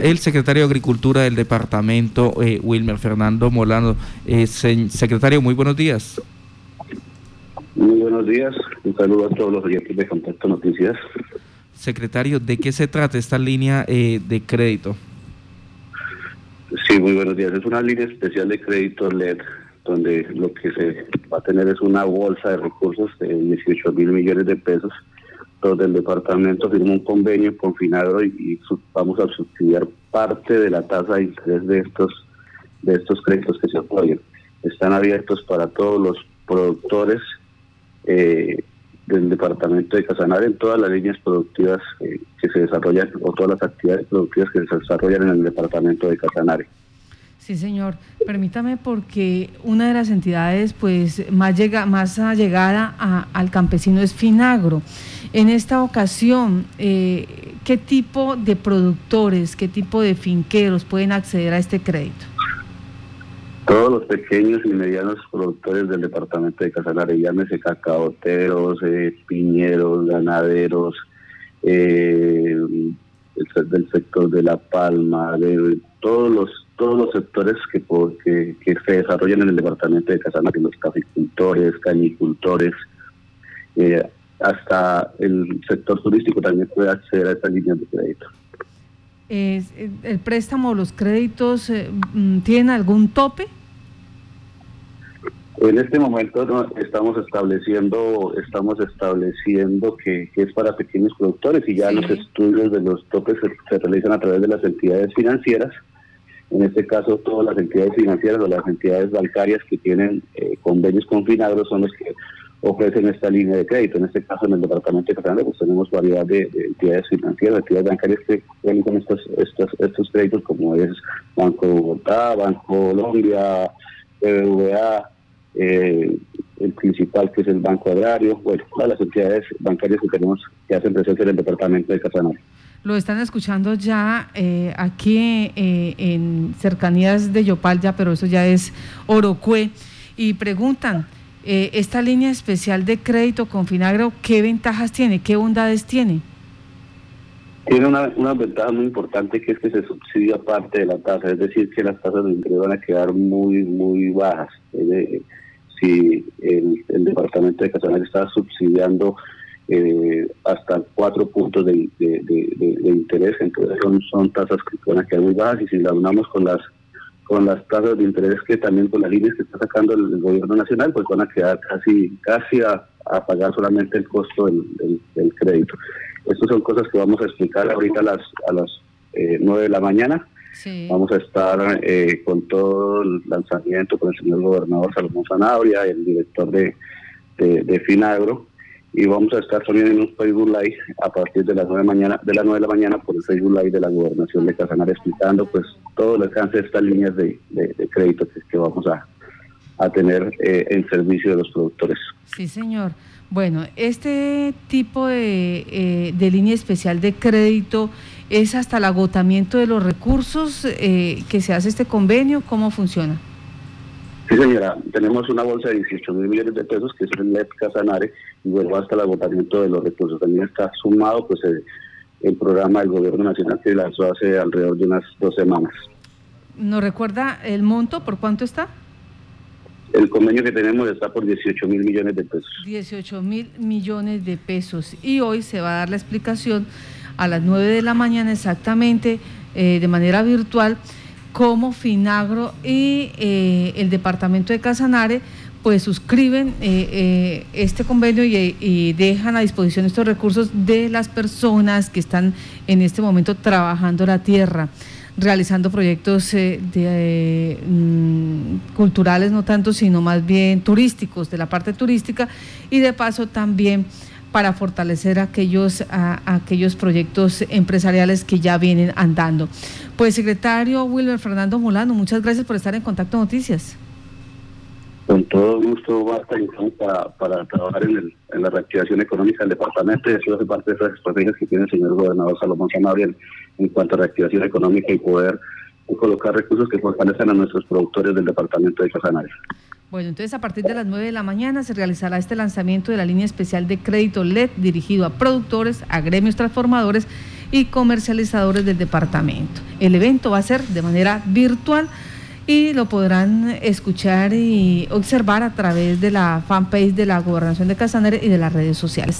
El secretario de Agricultura del departamento, eh, Wilmer Fernando Molano. Eh, secretario, muy buenos días. Muy buenos días. Un saludo a todos los oyentes de Contacto Noticias. Secretario, ¿de qué se trata esta línea eh, de crédito? Sí, muy buenos días. Es una línea especial de crédito LED, donde lo que se va a tener es una bolsa de recursos de 18 mil millones de pesos donde el departamento firmó un convenio con Finagro y, vamos a subsidiar parte de la tasa de interés de estos de estos créditos que se apoyan. Están abiertos para todos los productores eh, del departamento de Casanare en todas las líneas productivas eh, que se desarrollan o todas las actividades productivas que se desarrollan en el departamento de Casanare. Sí, señor. Permítame porque una de las entidades pues más, llega, más allegada al campesino es Finagro. En esta ocasión, eh, ¿qué tipo de productores, qué tipo de finqueros pueden acceder a este crédito? Todos los pequeños y medianos productores del departamento de Casanare, llámese cacaoteros, eh, piñeros, ganaderos, eh, del sector de la palma, de todos los todos los sectores que, que, se desarrollan en el departamento de Casanare, los caficultores, cañicultores, eh, hasta el sector turístico también puede acceder a estas líneas de crédito. ¿El préstamo, los créditos, eh, mm, tienen algún tope? En este momento estamos estableciendo estamos estableciendo que, es para pequeños productores y ya los estudios de los topes se, realizan a través de las entidades financieras en este caso, todas las entidades financieras o las entidades bancarias que tienen eh, convenios con Finagro son los que ofrecen esta línea de crédito. En este caso, en el departamento de Cataluña, pues tenemos variedad de, entidades financieras, entidades bancarias que cuentan con estos, estos, estos créditos, como es Banco Bogotá, Banco Colombia, BBVA, eh, el principal que es el Banco Agrario, bueno, todas las entidades bancarias que tenemos que hacen presencia en el departamento de Casanare. Lo están escuchando ya eh, aquí eh, en cercanías de Yopal, ya, pero eso ya es Orocue. Y preguntan, eh, esta línea especial de crédito con Finagro, ¿qué ventajas tiene? ¿Qué bondades tiene? Tiene una, ventaja muy importante que es que se subsidia parte de la tasa, es decir, que las tasas de interés van a quedar muy, muy bajas. si el, el, departamento de Casanare está subsidiando eh, hasta cuatro puntos de, interés, entonces son, son tasas que van a quedar muy bajas y si la unamos con las con las tasas de interés que también con las líneas que está sacando el, gobierno nacional, pues van a quedar casi casi a, pagar solamente el costo del, crédito. Estas son cosas que vamos a explicar ahorita a las a las eh, 9 de la mañana. Vamos a estar eh, con todo el lanzamiento con el señor gobernador Salomón Zanabria, el director de, de Finagro, y vamos a estar también en un Facebook Live a partir de las 9 de, mañana, de las 9 de la mañana por el Facebook Live de la Gobernación de Casanare explicando pues todo el alcance de estas líneas de, crédito que, vamos a, tener eh, en servicio de los productores. Sí, señor. Bueno, este tipo de, eh, de línea especial de crédito es hasta el agotamiento de los recursos eh, que se hace este convenio. ¿Cómo funciona? Sí, señora, tenemos una bolsa de 18 mil millones de pesos que es el NET Casanare y luego hasta el agotamiento de los recursos. También está sumado pues el, programa del Gobierno Nacional que lanzó hace alrededor de unas dos semanas. ¿Nos recuerda el monto? ¿Por cuánto está? El convenio que tenemos está por 18 mil millones de pesos. 18 mil millones de pesos. Y hoy se va a dar la explicación a las 9 de la mañana exactamente, eh, de manera virtual como Finagro y eh, el departamento de Casanare pues suscriben eh, eh, este convenio y, dejan a disposición estos recursos de las personas que están en este momento trabajando la tierra, realizando proyectos mm, culturales, no tanto, sino más bien turísticos, de la parte turística, y de paso también para fortalecer aquellos, aquellos proyectos empresariales que ya vienen andando. Pues secretario Wilmer Fernando Molano, muchas gracias por estar en Contacto Noticias. Con todo gusto, Marta, para, para trabajar en, la reactivación económica del departamento y eso hace parte de esas estrategias que tiene el señor gobernador Salomón Sanabria en, cuanto a reactivación económica y poder colocar recursos que fortalezcan a nuestros productores del departamento de Casanare. Bueno, entonces a partir de las 9 de la mañana se realizará este lanzamiento de la línea especial de crédito LED dirigido a productores, a gremios transformadores y comercializadores del departamento. El evento va a ser de manera virtual y lo podrán escuchar y observar a través de la fanpage de la Gobernación de Casanare y de las redes sociales.